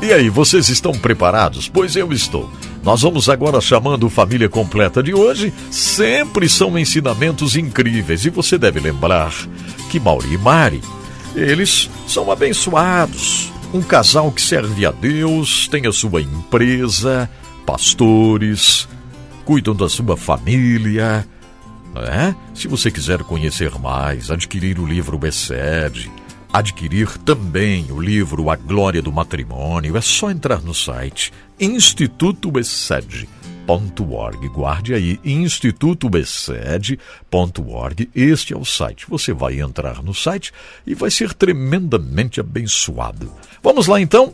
E aí, vocês estão preparados? Pois eu estou. Nós vamos agora chamando Família Completa de hoje. Sempre são ensinamentos incríveis e você deve lembrar que Mauri e Mari, eles são abençoados. Um casal que serve a Deus, tem a sua empresa, pastores, cuidam da sua família. É? Se você quiser conhecer mais, adquirir o livro Bessed, adquirir também o livro A Glória do Matrimônio, é só entrar no site institutobesed.org. Guarde aí, institutobesed.org. Este é o site. Você vai entrar no site e vai ser tremendamente abençoado. Vamos lá então?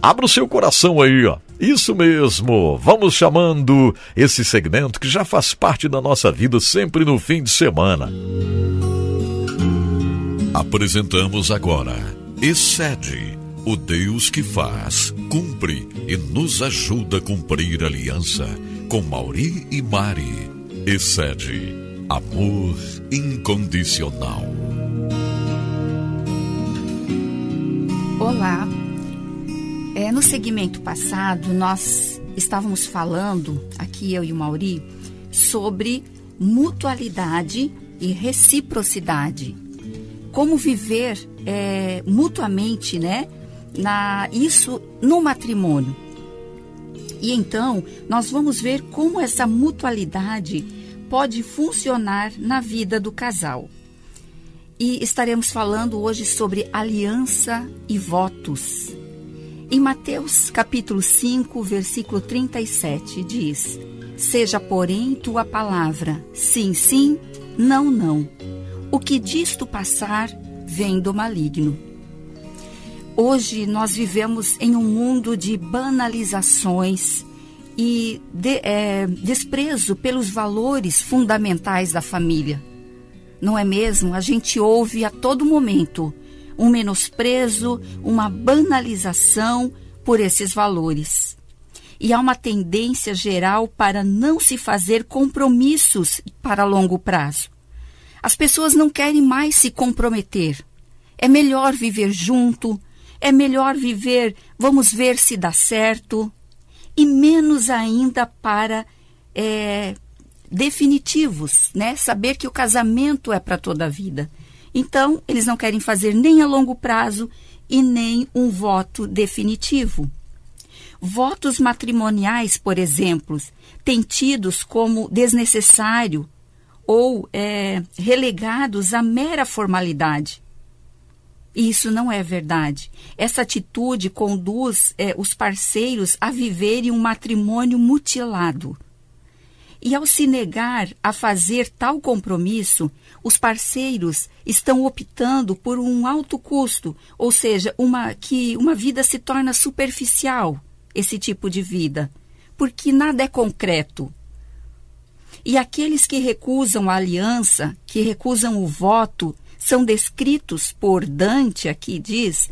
Abra o seu coração aí, ó. Isso mesmo, vamos chamando esse segmento que já faz parte da nossa vida sempre no fim de semana. Apresentamos agora Excede, o Deus que faz, cumpre e nos ajuda a cumprir aliança com Mauri e Mari. Excede, amor incondicional. Olá. É, no segmento passado, nós estávamos falando, aqui eu e o Mauri, sobre mutualidade e reciprocidade como viver é, mutuamente, né? Na, isso no matrimônio. E então nós vamos ver como essa mutualidade pode funcionar na vida do casal. E estaremos falando hoje sobre aliança e votos. Em Mateus capítulo 5, versículo 37 diz: Seja, porém, tua palavra sim, sim, não, não o que disto passar vem do maligno. Hoje nós vivemos em um mundo de banalizações e de, é, desprezo pelos valores fundamentais da família. Não é mesmo? A gente ouve a todo momento um menosprezo, uma banalização por esses valores. E há uma tendência geral para não se fazer compromissos para longo prazo. As pessoas não querem mais se comprometer. É melhor viver junto, é melhor viver, vamos ver se dá certo, e menos ainda para é, definitivos, né? Saber que o casamento é para toda a vida. Então, eles não querem fazer nem a longo prazo e nem um voto definitivo. Votos matrimoniais, por exemplo, têm tidos como desnecessário ou é, relegados à mera formalidade. E isso não é verdade. Essa atitude conduz é, os parceiros a viverem um matrimônio mutilado. E ao se negar a fazer tal compromisso, os parceiros estão optando por um alto custo, ou seja, uma que uma vida se torna superficial, esse tipo de vida, porque nada é concreto. E aqueles que recusam a aliança, que recusam o voto, são descritos por Dante, aqui diz,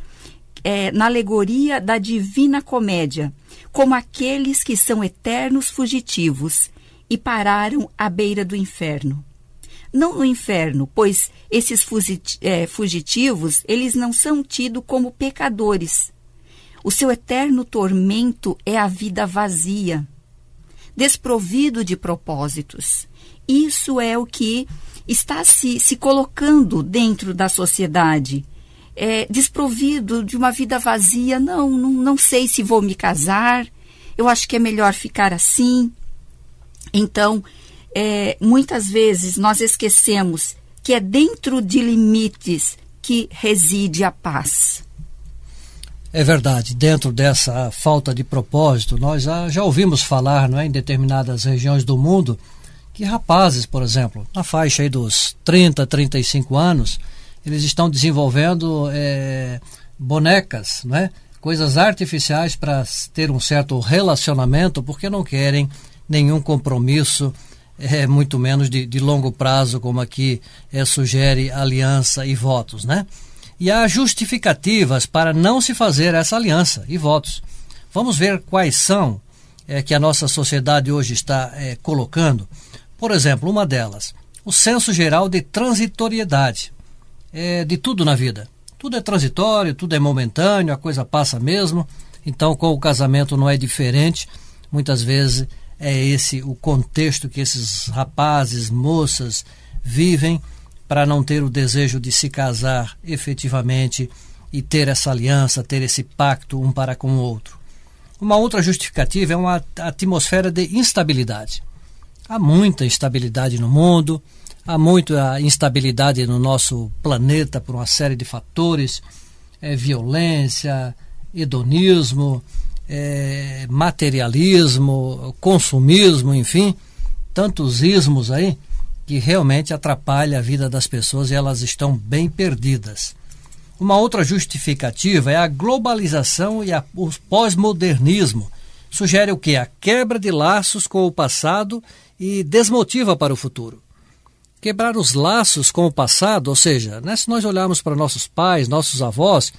é, na alegoria da Divina Comédia, como aqueles que são eternos fugitivos e pararam à beira do inferno. Não no inferno, pois esses é, fugitivos, eles não são tidos como pecadores. O seu eterno tormento é a vida vazia, desprovido de propósitos. Isso é o que está se, se colocando dentro da sociedade. É, desprovido de uma vida vazia, não, não, não sei se vou me casar, eu acho que é melhor ficar assim. Então, é, muitas vezes nós esquecemos que é dentro de limites que reside a paz. É verdade, dentro dessa falta de propósito, nós já, já ouvimos falar não é, em determinadas regiões do mundo que rapazes, por exemplo, na faixa dos 30, 35 anos, eles estão desenvolvendo é, bonecas, é, coisas artificiais para ter um certo relacionamento, porque não querem nenhum compromisso, é, muito menos de, de longo prazo, como aqui é, sugere aliança e votos, né? E há justificativas para não se fazer essa aliança e votos. Vamos ver quais são é, que a nossa sociedade hoje está é, colocando. Por exemplo, uma delas, o senso geral de transitoriedade é, de tudo na vida. Tudo é transitório, tudo é momentâneo, a coisa passa mesmo. Então, com o casamento não é diferente. Muitas vezes é esse o contexto que esses rapazes, moças vivem para não ter o desejo de se casar efetivamente e ter essa aliança, ter esse pacto um para com o outro. Uma outra justificativa é uma atmosfera de instabilidade. Há muita instabilidade no mundo, há muita instabilidade no nosso planeta por uma série de fatores, é, violência, hedonismo, é, materialismo, consumismo, enfim, tantos ismos aí que realmente atrapalha a vida das pessoas e elas estão bem perdidas. Uma outra justificativa é a globalização e a, o pós-modernismo. Sugere o que? A quebra de laços com o passado e desmotiva para o futuro. Quebrar os laços com o passado, ou seja, né, se nós olharmos para nossos pais, nossos avós,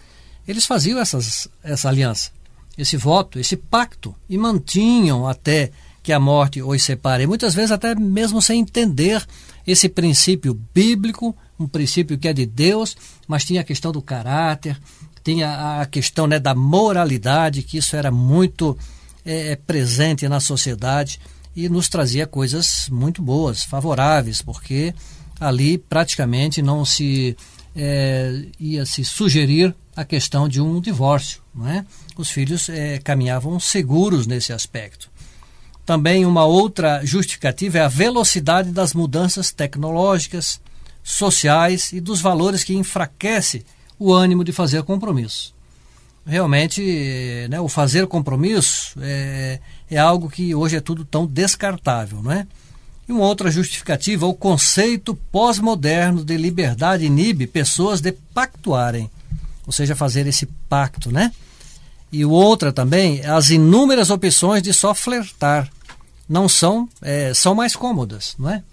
eles faziam essas, essa aliança, esse voto, esse pacto e mantinham até que a morte os separe. Muitas vezes até mesmo sem entender esse princípio bíblico, um princípio que é de Deus, mas tinha a questão do caráter, tinha a questão né, da moralidade, que isso era muito é, presente na sociedade e nos trazia coisas muito boas, favoráveis, porque ali praticamente não se é, ia se sugerir a questão de um divórcio. Não é? Os filhos é, caminhavam seguros nesse aspecto. Também uma outra justificativa é a velocidade das mudanças tecnológicas, sociais e dos valores que enfraquece o ânimo de fazer compromisso. Realmente, né, o fazer compromisso é, é algo que hoje é tudo tão descartável, não é? E uma outra justificativa, o conceito pós-moderno de liberdade inibe pessoas de pactuarem, ou seja, fazer esse pacto, né? E outra também, as inúmeras opções de só flertar, não são, é, são mais cômodas, não é?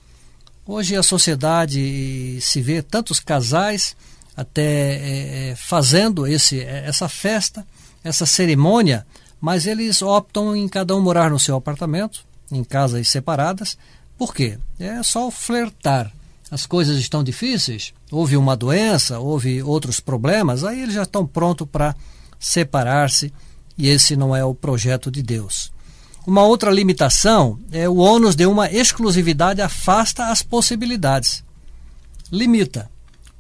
Hoje a sociedade se vê tantos casais até é, é, fazendo esse, é, essa festa, essa cerimônia, mas eles optam em cada um morar no seu apartamento, em casas separadas. Por quê? É só flertar. As coisas estão difíceis, houve uma doença, houve outros problemas, aí eles já estão prontos para separar-se e esse não é o projeto de Deus. Uma outra limitação é o ônus de uma exclusividade afasta as possibilidades. Limita.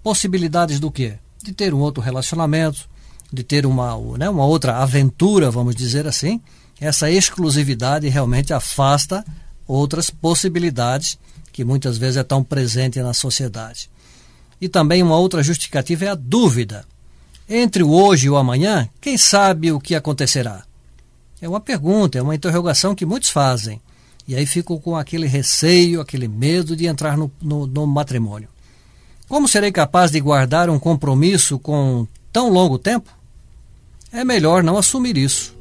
Possibilidades do quê? De ter um outro relacionamento, de ter uma, né, uma outra aventura, vamos dizer assim. Essa exclusividade realmente afasta outras possibilidades que muitas vezes é tão presente na sociedade. E também uma outra justificativa é a dúvida. Entre o hoje e o amanhã, quem sabe o que acontecerá? É uma pergunta, é uma interrogação que muitos fazem. E aí ficam com aquele receio, aquele medo de entrar no, no, no matrimônio. Como serei capaz de guardar um compromisso com tão longo tempo? É melhor não assumir isso.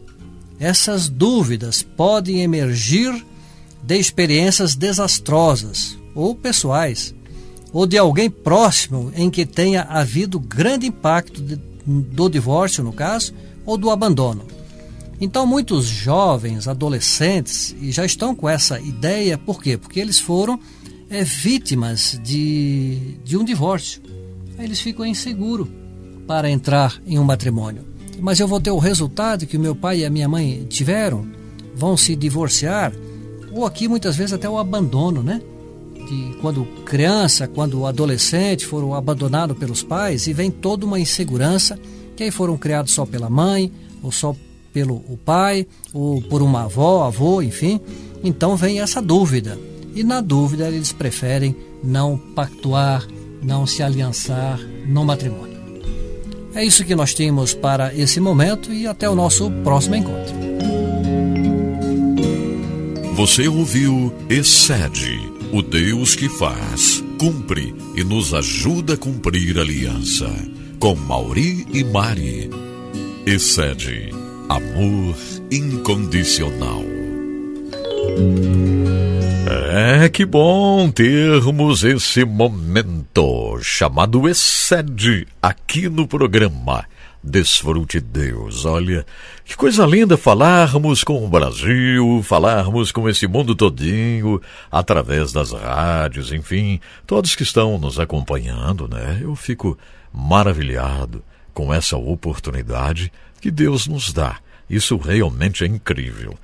Essas dúvidas podem emergir de experiências desastrosas ou pessoais, ou de alguém próximo em que tenha havido grande impacto de, do divórcio, no caso, ou do abandono. Então, muitos jovens, adolescentes, já estão com essa ideia, por quê? Porque eles foram é, vítimas de, de um divórcio. Aí eles ficam inseguros para entrar em um matrimônio. Mas eu vou ter o resultado que o meu pai e a minha mãe tiveram, vão se divorciar, ou aqui muitas vezes até o abandono, né? De quando criança, quando adolescente foram abandonados pelos pais e vem toda uma insegurança, que aí foram criados só pela mãe, ou só pelo o pai, ou por uma avó, avô, enfim. Então vem essa dúvida. E na dúvida eles preferem não pactuar, não se aliançar no matrimônio. É isso que nós temos para esse momento e até o nosso próximo encontro. Você ouviu Excede, o Deus que faz, cumpre e nos ajuda a cumprir a aliança. Com Mauri e Mari. Excede Amor incondicional. É que bom termos esse momento chamado Excede aqui no programa. Desfrute Deus. Olha, que coisa linda falarmos com o Brasil, falarmos com esse mundo todinho, através das rádios, enfim, todos que estão nos acompanhando, né? Eu fico maravilhado com essa oportunidade que Deus nos dá Isso realmente é incrível.